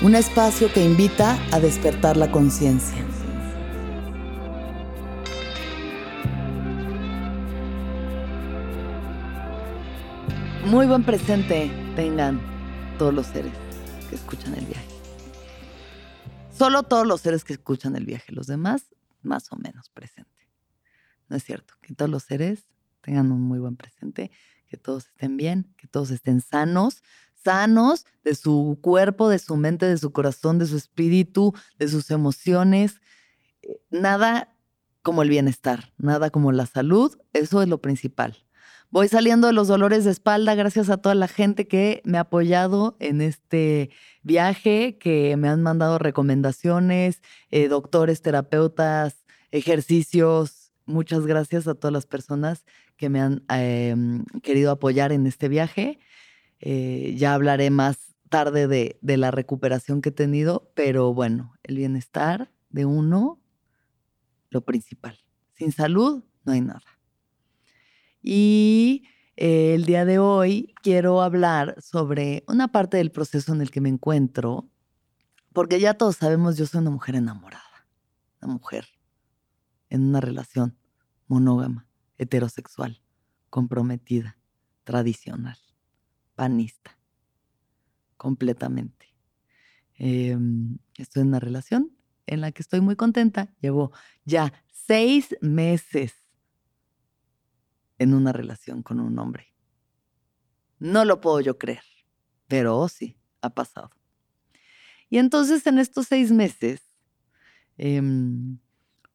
un espacio que invita a despertar la conciencia. Muy buen presente tengan todos los seres que escuchan el viaje. Solo todos los seres que escuchan el viaje, los demás más o menos presente. No es cierto, que todos los seres tengan un muy buen presente, que todos estén bien, que todos estén sanos, sanos de su cuerpo, de su mente, de su corazón, de su espíritu, de sus emociones. Eh, nada como el bienestar, nada como la salud, eso es lo principal. Voy saliendo de los dolores de espalda gracias a toda la gente que me ha apoyado en este viaje, que me han mandado recomendaciones, eh, doctores, terapeutas, ejercicios. Muchas gracias a todas las personas que me han em, querido apoyar en este viaje. Eh, ya hablaré más tarde de, la recuperación que he tenido, pero bueno, el bienestar de uno, lo principal. Sin salud no hay nada. Y eh, el día de hoy quiero hablar sobre una parte del proceso en el que me encuentro, porque ya todos sabemos, yo soy una mujer enamorada, una mujer en una relación monógama, heterosexual, comprometida, tradicional panista, completamente. Em, estoy en una relación en la que estoy muy contenta. Llevo ya seis meses en una relación con un hombre. No lo puedo yo creer, pero sí, ha pasado. Y entonces en estos seis meses, em,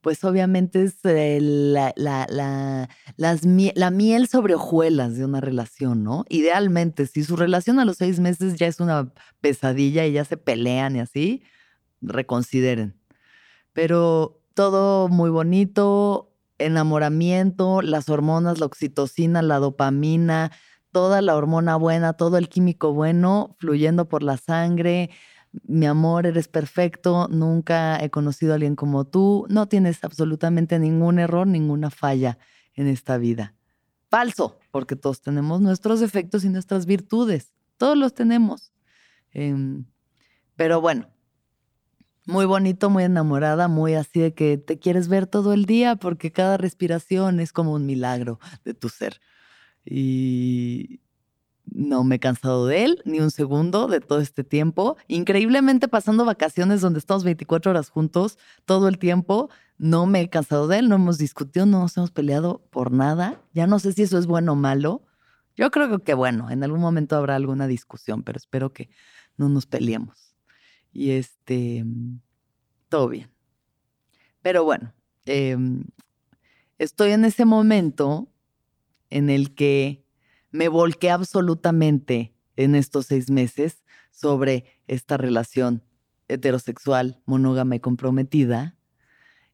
pues obviamente es eh, la, la, miel sobre hojuelas de una relación, ¿no? Idealmente, si su relación a los seis meses ya es una pesadilla y ya se pelean y así, reconsideren. Pero todo muy bonito, enamoramiento, las hormonas, la oxitocina, la dopamina, toda la hormona buena, todo el químico bueno fluyendo por la sangre, mi amor, eres perfecto, nunca he conocido a alguien como tú, no tienes absolutamente ningún error, ninguna falla en esta vida. Falso, porque todos tenemos nuestros defectos y nuestras virtudes, todos los tenemos. Em, pero bueno, muy bonito, muy enamorada, muy así de que te quieres ver todo el día porque cada respiración es como un milagro de tu ser. Y, no me he cansado de él ni un segundo de todo este tiempo. Increíblemente pasando vacaciones donde estamos 24 horas juntos todo el tiempo, no me he cansado de él, no hemos discutido, no nos hemos peleado por nada. Ya no sé si eso es bueno o malo. Yo creo que bueno, en algún momento habrá alguna discusión, pero espero que no nos peleemos. Y este, todo bien. Pero bueno, em, estoy en ese momento en el que me volqué absolutamente en estos seis meses sobre esta relación heterosexual, monógama y comprometida,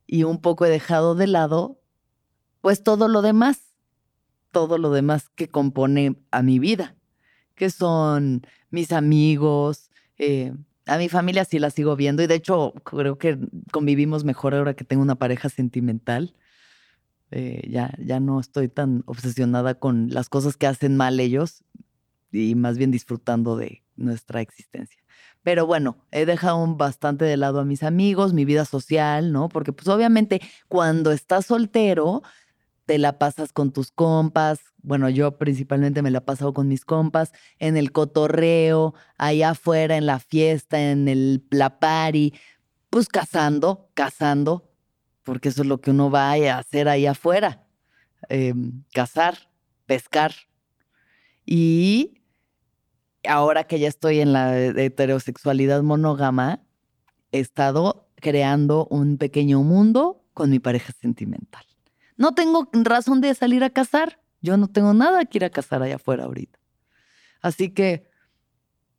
y un poco he dejado de lado, pues todo lo demás, todo lo demás que compone a mi vida, que son mis amigos, eh, a mi familia sí la sigo viendo y de hecho creo que convivimos mejor ahora que tengo una pareja sentimental. Eh, ya, ya no estoy tan obsesionada con las cosas que hacen mal ellos y más bien disfrutando de nuestra existencia. Pero bueno, he dejado bastante de lado a mis amigos, mi vida social, ¿no? Porque pues obviamente cuando estás soltero, te la pasas con tus compas. Bueno, yo principalmente me la he pasado con mis compas en el cotorreo, allá afuera, en la fiesta, en el la party, pues cazando, cazando, porque eso es lo que uno va a hacer ahí afuera, em, cazar, pescar. Y ahora que ya estoy en la heterosexualidad monógama, he estado creando un pequeño mundo con mi pareja sentimental. No tengo razón de salir a cazar. Yo no tengo nada que ir a cazar allá afuera ahorita. Así que,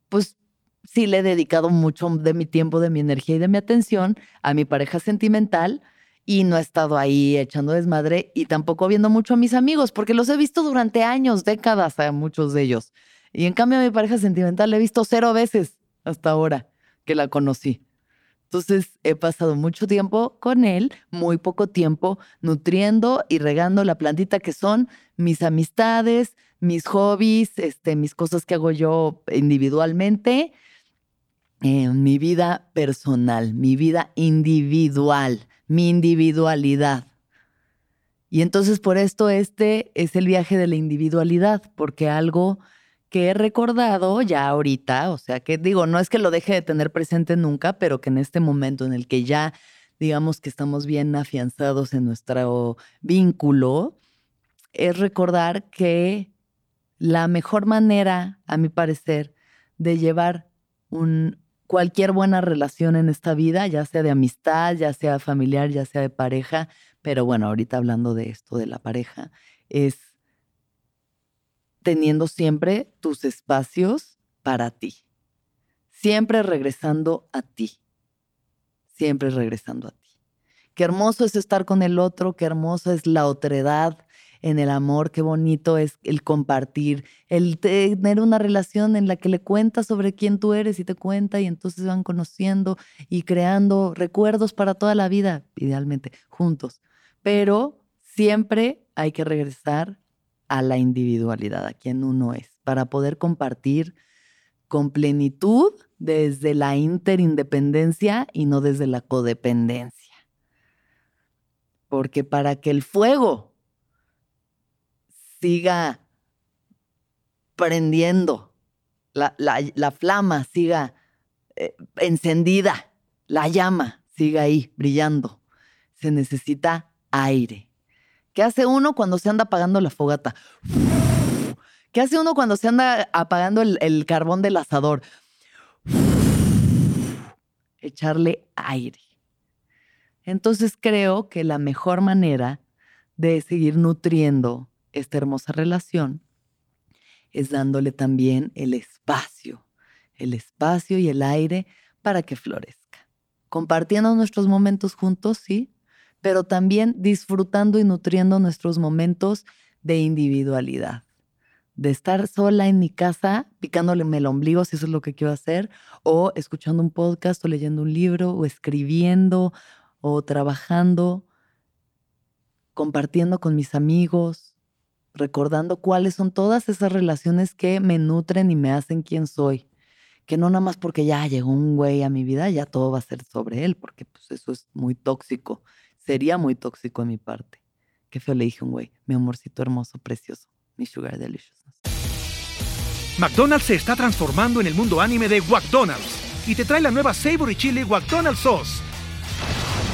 pues sí le he dedicado mucho de mi tiempo, de mi energía y de mi atención a mi pareja sentimental y no he estado ahí echando desmadre y tampoco viendo mucho a mis amigos porque los he visto durante años, décadas a muchos de ellos. Y en cambio a mi pareja sentimental la he visto cero veces hasta ahora que la conocí. Entonces he pasado mucho tiempo con él, muy poco tiempo nutriendo y regando la plantita que son mis amistades, mis hobbies, este, mis cosas que hago yo individualmente, eh, mi vida personal, mi vida individual, mi individualidad. Y entonces por esto este es el viaje de la individualidad, porque algo que he recordado ya ahorita, o sea, que digo, no es que lo deje de tener presente nunca, pero que en este momento en el que ya digamos que estamos bien afianzados en nuestro vínculo, es recordar que la mejor manera, a mi parecer, de llevar un, cualquier buena relación en esta vida, ya sea de amistad, ya sea familiar, ya sea de pareja, pero bueno, ahorita hablando de esto de la pareja, es teniendo siempre tus espacios para ti. Siempre regresando a ti. Siempre regresando a ti. Qué hermoso es estar con el otro, qué hermosa es la otredad en el amor, qué bonito es el compartir, el tener una relación en la que le cuentas sobre quién tú eres y te cuenta y entonces van conociendo y creando recuerdos para toda la vida, idealmente, juntos. Pero siempre hay que regresar a la individualidad, a quien uno es, para poder compartir con plenitud desde la interindependencia y no desde la codependencia. Porque para que el fuego siga prendiendo, la, flama siga eh, encendida, la llama siga ahí brillando, se necesita aire. ¿Qué hace uno cuando se anda apagando la fogata? ¿Qué hace uno cuando se anda apagando el, carbón del asador? Echarle aire. Entonces creo que la mejor manera de seguir nutriendo esta hermosa relación es dándole también el espacio, el espacio y el aire para que florezca. Compartiendo nuestros momentos juntos, sí, pero también disfrutando y nutriendo nuestros momentos de individualidad. De estar sola en mi casa, picándole el ombligo, si eso es lo que quiero hacer, o escuchando un podcast, o leyendo un libro, o escribiendo, o trabajando, compartiendo con mis amigos, recordando cuáles son todas esas relaciones que me nutren y me hacen quien soy. Que no nada más porque ya llegó un güey a mi vida, ya todo va a ser sobre él, porque pues eso es muy tóxico Sería muy tóxico en mi parte. Qué feo le dije un güey. Mi amorcito hermoso, precioso. Mi sugar deliciousness. McDonald's se está transformando en el mundo anime de McDonald's y te trae la nueva Savory Chili McDonald's Sauce.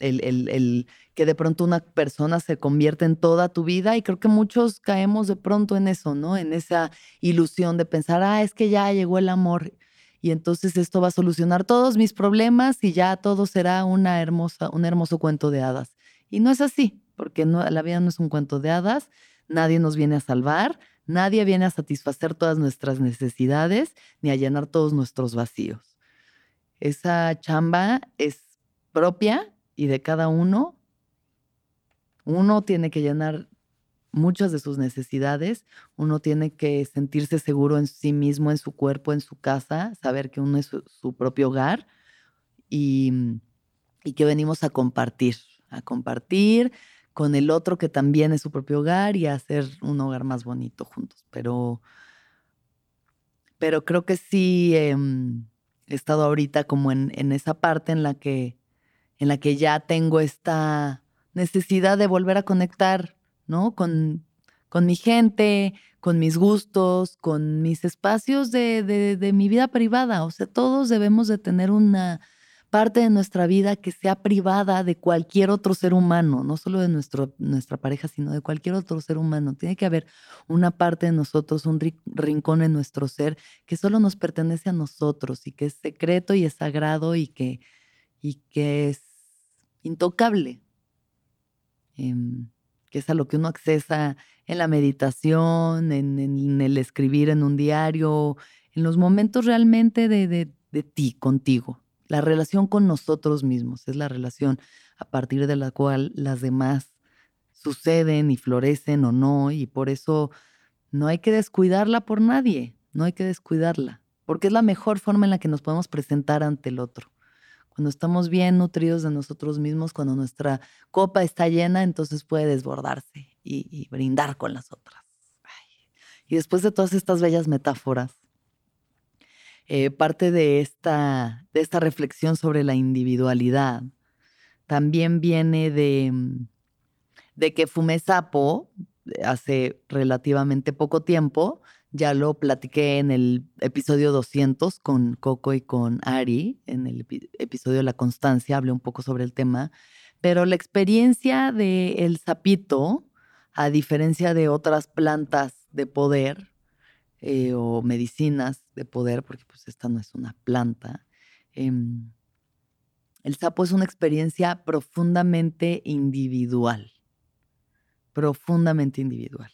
El, el, que de pronto una persona se convierte en toda tu vida y creo que muchos caemos de pronto en eso, ¿no? En esa ilusión de pensar, ah, es que ya llegó el amor y entonces esto va a solucionar todos mis problemas y ya todo será una hermosa, un hermoso cuento de hadas. Y no es así, porque no, la vida no es un cuento de hadas, nadie nos viene a salvar, nadie viene a satisfacer todas nuestras necesidades ni a llenar todos nuestros vacíos. Esa chamba es propia y de cada uno. Uno tiene que llenar muchas de sus necesidades, uno tiene que sentirse seguro en sí mismo, en su cuerpo, en su casa, saber que uno es su, propio hogar y, y que venimos a compartir, a compartir con el otro que también es su propio hogar y a hacer un hogar más bonito juntos. Pero, pero creo que sí em, he estado ahorita como en, en, esa parte en la que en la que ya tengo esta necesidad de volver a conectar ¿no? Con, con mi gente, con mis gustos, con mis espacios de, de, mi vida privada. O sea, todos debemos de tener una parte de nuestra vida que sea privada de cualquier otro ser humano, no solo de nuestro, nuestra pareja, sino de cualquier otro ser humano. Tiene que haber una parte de nosotros, un rincón en nuestro ser que solo nos pertenece a nosotros y que es secreto y es sagrado y que, y que es intocable. Em, que es a lo que uno accesa en la meditación, en, el escribir en un diario, en los momentos realmente de, de, ti, contigo. La relación con nosotros mismos es la relación a partir de la cual las demás suceden y florecen o no, y por eso no hay que descuidarla por nadie, no hay que descuidarla, porque es la mejor forma en la que nos podemos presentar ante el otro. Cuando estamos bien nutridos de nosotros mismos, cuando nuestra copa está llena, entonces puede desbordarse y, brindar con las otras. Y después de todas estas bellas metáforas, eh, parte de esta, de esta reflexión sobre la individualidad también viene de, de que fumé sapo hace relativamente poco tiempo ya lo platiqué en el episodio 200 con Coco y con Ari, en el episodio la constancia, hablé un poco sobre el tema, pero la experiencia del el sapito, a diferencia de otras plantas de poder eh, o medicinas de poder, porque pues esta no es una planta, em, el sapo es una experiencia profundamente individual, profundamente individual.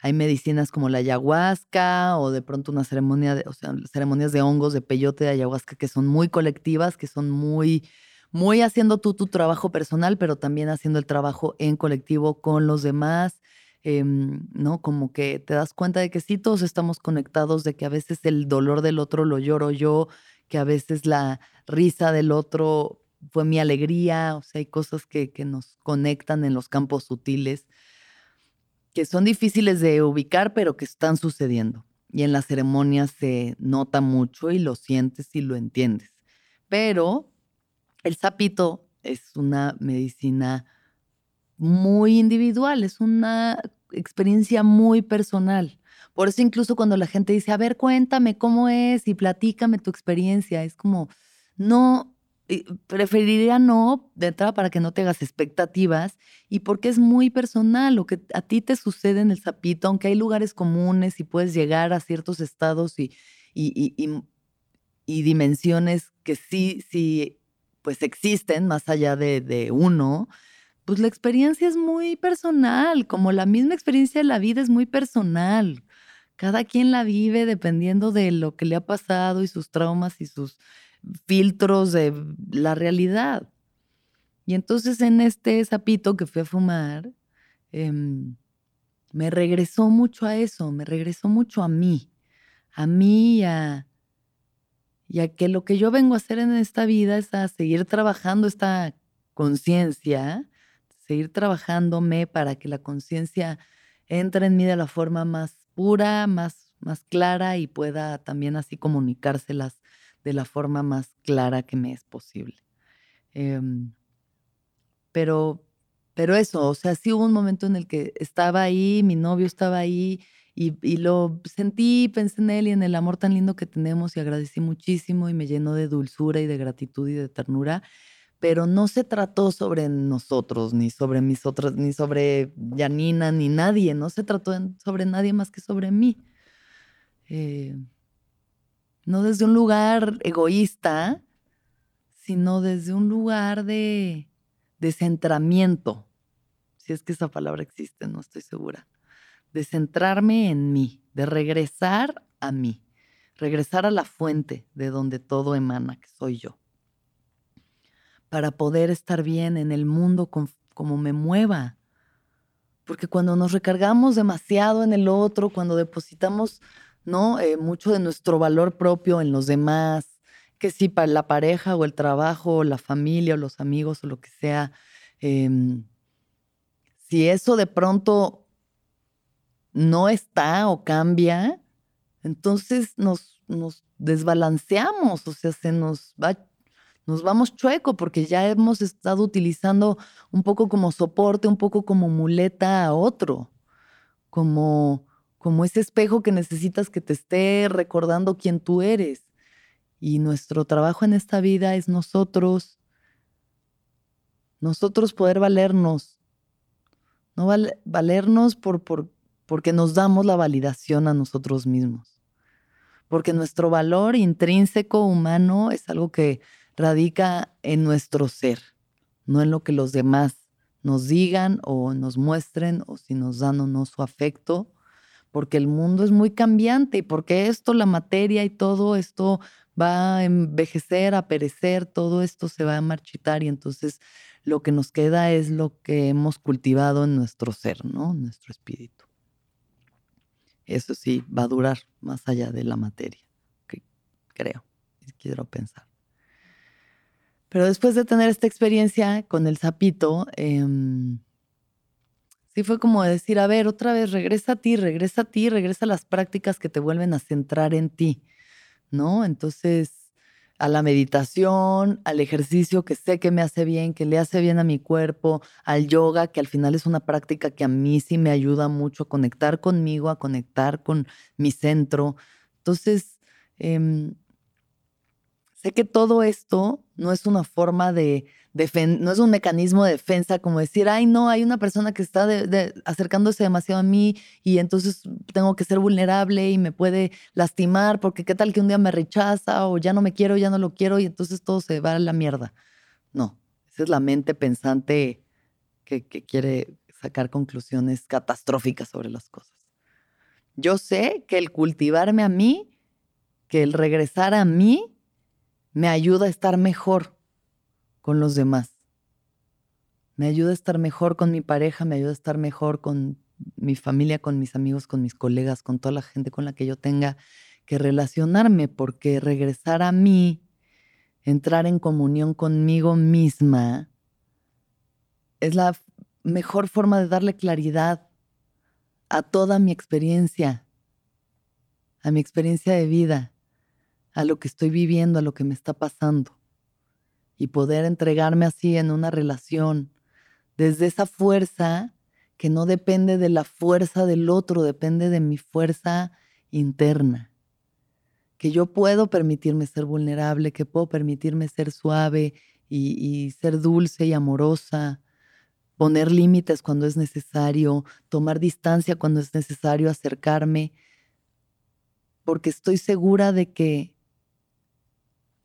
Hay medicinas como la ayahuasca o de pronto una ceremonia, de, o sea, ceremonias de hongos, de peyote, de ayahuasca que son muy colectivas, que son muy, muy haciendo tú tu trabajo personal, pero también haciendo el trabajo en colectivo con los demás. Em, ¿no? Como que te das cuenta de que sí, todos estamos conectados, de que a veces el dolor del otro lo lloro yo, que a veces la risa del otro fue mi alegría, o sea, hay cosas que, que nos conectan en los campos sutiles que son difíciles de ubicar, pero que están sucediendo. Y en las ceremonias se nota mucho y lo sientes y lo entiendes. Pero el sapito es una medicina muy individual, es una experiencia muy personal. Por eso incluso cuando la gente dice, a ver, cuéntame cómo es y platícame tu experiencia, es como, no, preferiría no de entrada para que no te hagas expectativas y porque es muy personal lo que a ti te sucede en el sapito, aunque hay lugares comunes y puedes llegar a ciertos estados y, y, y, dimensiones que sí, sí, pues existen más allá de, de uno, pues la experiencia es muy personal, como la misma experiencia de la vida es muy personal. Cada quien la vive dependiendo de lo que le ha pasado y sus traumas y sus filtros de la realidad. Y entonces en este sapito que fui a fumar, em, me regresó mucho a eso, me regresó mucho a mí, a mí y a, que lo que yo vengo a hacer en esta vida es a seguir trabajando esta conciencia, seguir trabajándome para que la conciencia entre en mí de la forma más pura, más, más clara y pueda también así comunicárselas de la forma más clara que me es posible. Em, pero, pero eso, o sea, sí hubo un momento en el que estaba ahí, mi novio estaba ahí y, lo sentí, pensé en él y en el amor tan lindo que tenemos y agradecí muchísimo y me llenó de dulzura y de gratitud y de ternura. Pero no se trató sobre nosotros, ni sobre mis otras, ni sobre Janina, ni nadie. No se trató sobre nadie más que sobre mí. Eh, no desde un lugar egoísta, sino desde un lugar de, de centramiento, si es que esa palabra existe, no estoy segura, de centrarme en mí, de regresar a mí, regresar a la fuente de donde todo emana, que soy yo, para poder estar bien en el mundo como me mueva. Porque cuando nos recargamos demasiado en el otro, cuando depositamos ¿no? Eh, mucho de nuestro valor propio en los demás, que si para la pareja o el trabajo o la familia o los amigos o lo que sea, em, si eso de pronto no está o cambia, entonces nos, nos desbalanceamos, o sea, se nos va, nos vamos chueco porque ya hemos estado utilizando un poco como soporte, un poco como muleta a otro, como como ese espejo que necesitas que te esté recordando quién tú eres. Y nuestro trabajo en esta vida es nosotros, nosotros poder valernos, no valernos por, por, porque nos damos la validación a nosotros mismos. Porque nuestro valor intrínseco humano es algo que radica en nuestro ser, no en lo que los demás nos digan o nos muestren o si nos dan o no su afecto porque el mundo es muy cambiante y porque esto, la materia y todo esto va a envejecer, a perecer, todo esto se va a marchitar y entonces lo que nos queda es lo que hemos cultivado en nuestro ser, ¿no? Nuestro espíritu. Eso sí, va a durar más allá de la materia, creo, quiero pensar. Pero después de tener esta experiencia con el sapito, em, Fue como decir, a ver, otra vez, regresa a ti, regresa a ti, regresa a las prácticas que te vuelven a centrar en ti, ¿no? Entonces, a la meditación, al ejercicio que sé que me hace bien, que le hace bien a mi cuerpo, al yoga, que al final es una práctica que a mí sí me ayuda mucho a conectar conmigo, a conectar con mi centro. Entonces, em, sé que todo esto no es una forma de, no es un mecanismo de defensa como decir, ay, no, hay una persona que está acercándose demasiado a mí y entonces tengo que ser vulnerable y me puede lastimar porque qué tal que un día me rechaza o ya no me quiero, ya no lo quiero y entonces todo se va a la mierda. No, esa es la mente pensante que quiere sacar conclusiones catastróficas sobre las cosas. Yo sé que el cultivarme a mí, que el regresar a mí, me ayuda a estar mejor con los demás. Me ayuda a estar mejor con mi pareja, me ayuda a estar mejor con mi familia, con mis amigos, con mis colegas, con toda la gente con la que yo tenga que relacionarme, porque regresar a mí, entrar en comunión conmigo misma, es la mejor forma de darle claridad a toda mi experiencia, a mi experiencia de vida, a lo que estoy viviendo, a lo que me está pasando y poder entregarme así en una relación desde esa fuerza que no depende de la fuerza del otro, depende de mi fuerza interna. Que yo puedo permitirme ser vulnerable, que puedo permitirme ser suave y, ser dulce y amorosa, poner límites cuando es necesario, tomar distancia cuando es necesario, acercarme, porque estoy segura de que,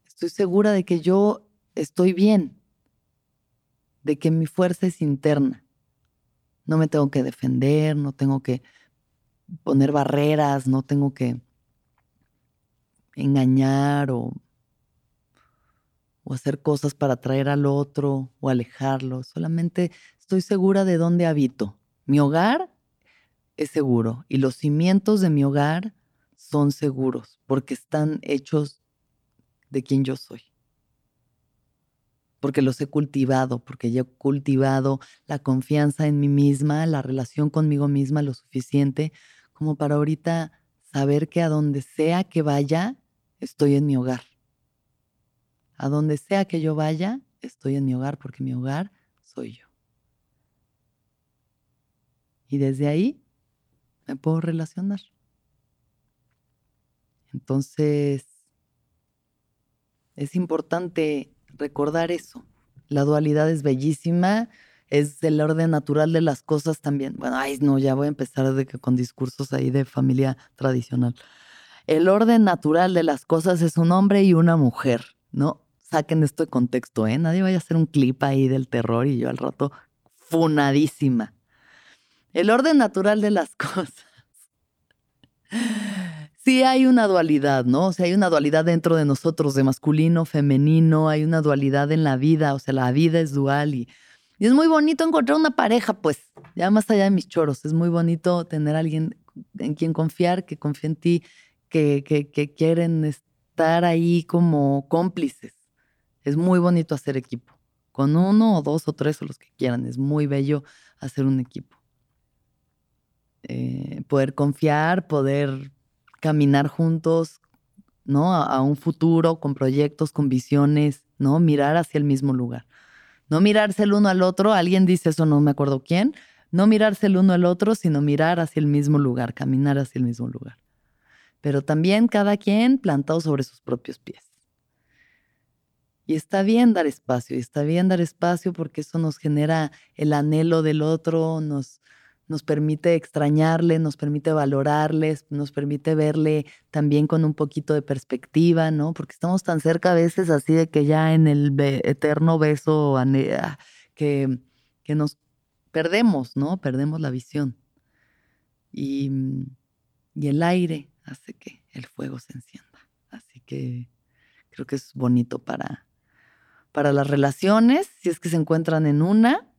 estoy segura de que yo estoy bien, de que mi fuerza es interna. No me tengo que defender, no tengo que poner barreras, no tengo que engañar o, hacer cosas para atraer al otro o alejarlo. Solamente estoy segura de dónde habito. Mi hogar es seguro y los cimientos de mi hogar son seguros porque están hechos de quien yo soy porque los he cultivado, porque yo he cultivado la confianza en mí misma, la relación conmigo misma lo suficiente como para ahorita saber que a donde sea que vaya, estoy en mi hogar. A donde sea que yo vaya, estoy en mi hogar porque mi hogar soy yo. Y desde ahí me puedo relacionar. Entonces, es importante recordar eso. La dualidad es bellísima, es el orden natural de las cosas también. Bueno, ay, no, ya voy a empezar de que con discursos ahí de familia tradicional. El orden natural de las cosas es un hombre y una mujer, ¿no? Saquen esto de contexto, ¿eh? Nadie vaya a hacer un clip ahí del terror y yo al rato funadísima. El orden natural de las cosas. Sí hay una dualidad, ¿no? O sea, hay una dualidad dentro de nosotros, de masculino, femenino, hay una dualidad en la vida, o sea, la vida es dual y, es muy bonito encontrar una pareja, pues, ya más allá de mis choros, es muy bonito tener alguien en quien confiar, que confía en ti, que quieren estar ahí como cómplices. Es muy bonito hacer equipo, con uno o dos o tres o los que quieran, es muy bello hacer un equipo. Eh, poder confiar, poder caminar juntos, ¿no? A, un futuro, con proyectos, con visiones, ¿no? Mirar hacia el mismo lugar. No mirarse el uno al otro, alguien dice eso, no me acuerdo quién, no mirarse el uno al otro, sino mirar hacia el mismo lugar, caminar hacia el mismo lugar. Pero también cada quien plantado sobre sus propios pies. Y está bien dar espacio, y está bien dar espacio porque eso nos genera el anhelo del otro, nos, nos permite extrañarle, nos permite valorarles, nos permite verle también con un poquito de perspectiva, ¿no? Porque estamos tan cerca a veces así de que ya en el eterno beso ah, que, que nos perdemos, ¿no? Perdemos la visión. Y, y el aire hace que el fuego se encienda. Así que creo que es bonito para, para las relaciones, si es que se encuentran en una,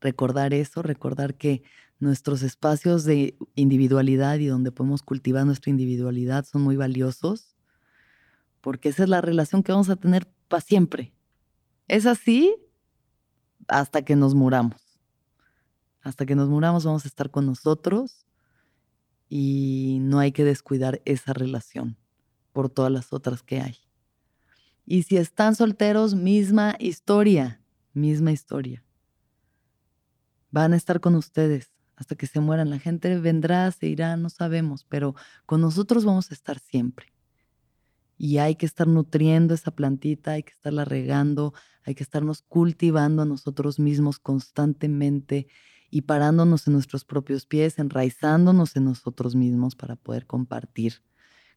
recordar eso, recordar que nuestros espacios de individualidad y donde podemos cultivar nuestra individualidad son muy valiosos, porque esa es la relación que vamos a tener para siempre. Es así hasta que nos muramos. Hasta que nos muramos vamos a estar con nosotros y no hay que descuidar esa relación por todas las otras que hay. Y si están solteros, misma historia, misma historia van a estar con ustedes hasta que se mueran. La gente vendrá, se irá, no sabemos, pero con nosotros vamos a estar siempre. Y hay que estar nutriendo esa plantita, hay que estarla regando, hay que estarnos cultivando a nosotros mismos constantemente y parándonos en nuestros propios pies, enraizándonos en nosotros mismos para poder compartir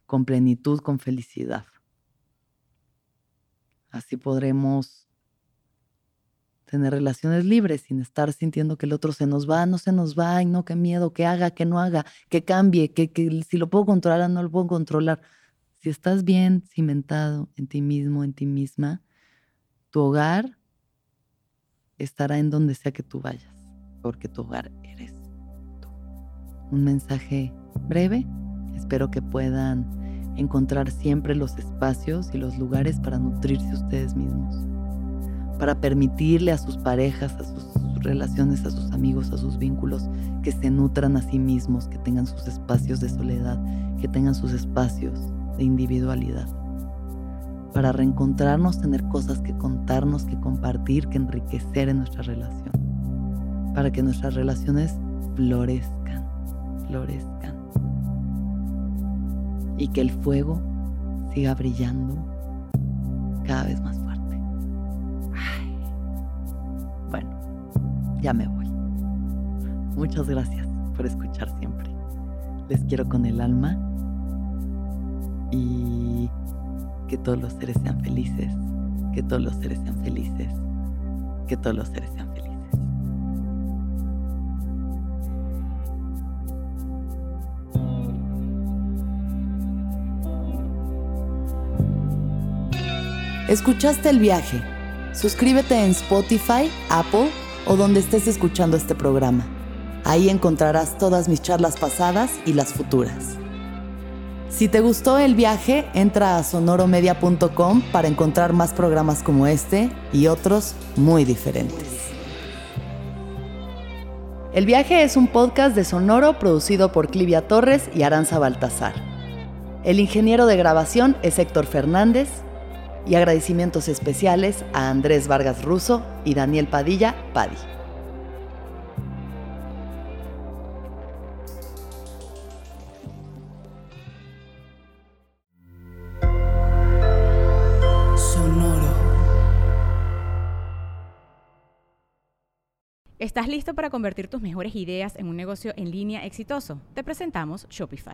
con plenitud, con felicidad. Así podremos tener relaciones libres sin estar sintiendo que el otro se nos va, no se nos va, ay no, qué miedo, que haga, que no haga, que cambie, que, que si lo puedo controlar, no lo puedo controlar. Si estás bien cimentado en ti mismo, en ti misma, tu hogar estará en donde sea que tú vayas, porque tu hogar eres tú. Un mensaje breve, espero que puedan encontrar siempre los espacios y los lugares para nutrirse ustedes mismos para permitirle a sus parejas, a sus relaciones, a sus amigos, a sus vínculos, que se nutran a sí mismos, que tengan sus espacios de soledad, que tengan sus espacios de individualidad. Para reencontrarnos, tener cosas que contarnos, que compartir, que enriquecer en nuestra relación. Para que nuestras relaciones florezcan, florezcan. Y que el fuego siga brillando cada vez más ya me voy. Muchas gracias por escuchar siempre. Les quiero con el alma y que todos los seres sean felices, que todos los seres sean felices, que todos los seres sean felices. ¿Escuchaste el viaje? Suscríbete en Spotify, Apple o donde estés escuchando este programa. Ahí encontrarás todas mis charlas pasadas y las futuras. Si te gustó el viaje, entra a sonoromedia.com para encontrar más programas como este y otros muy diferentes. El viaje es un podcast de Sonoro producido por Clivia Torres y Aranza Baltazar. El ingeniero de grabación es Héctor Fernández y agradecimientos especiales a Andrés Vargas Russo y Daniel Padilla Padi. Sonoro. ¿Estás listo para convertir tus mejores ideas en un negocio en línea exitoso? Te presentamos Shopify.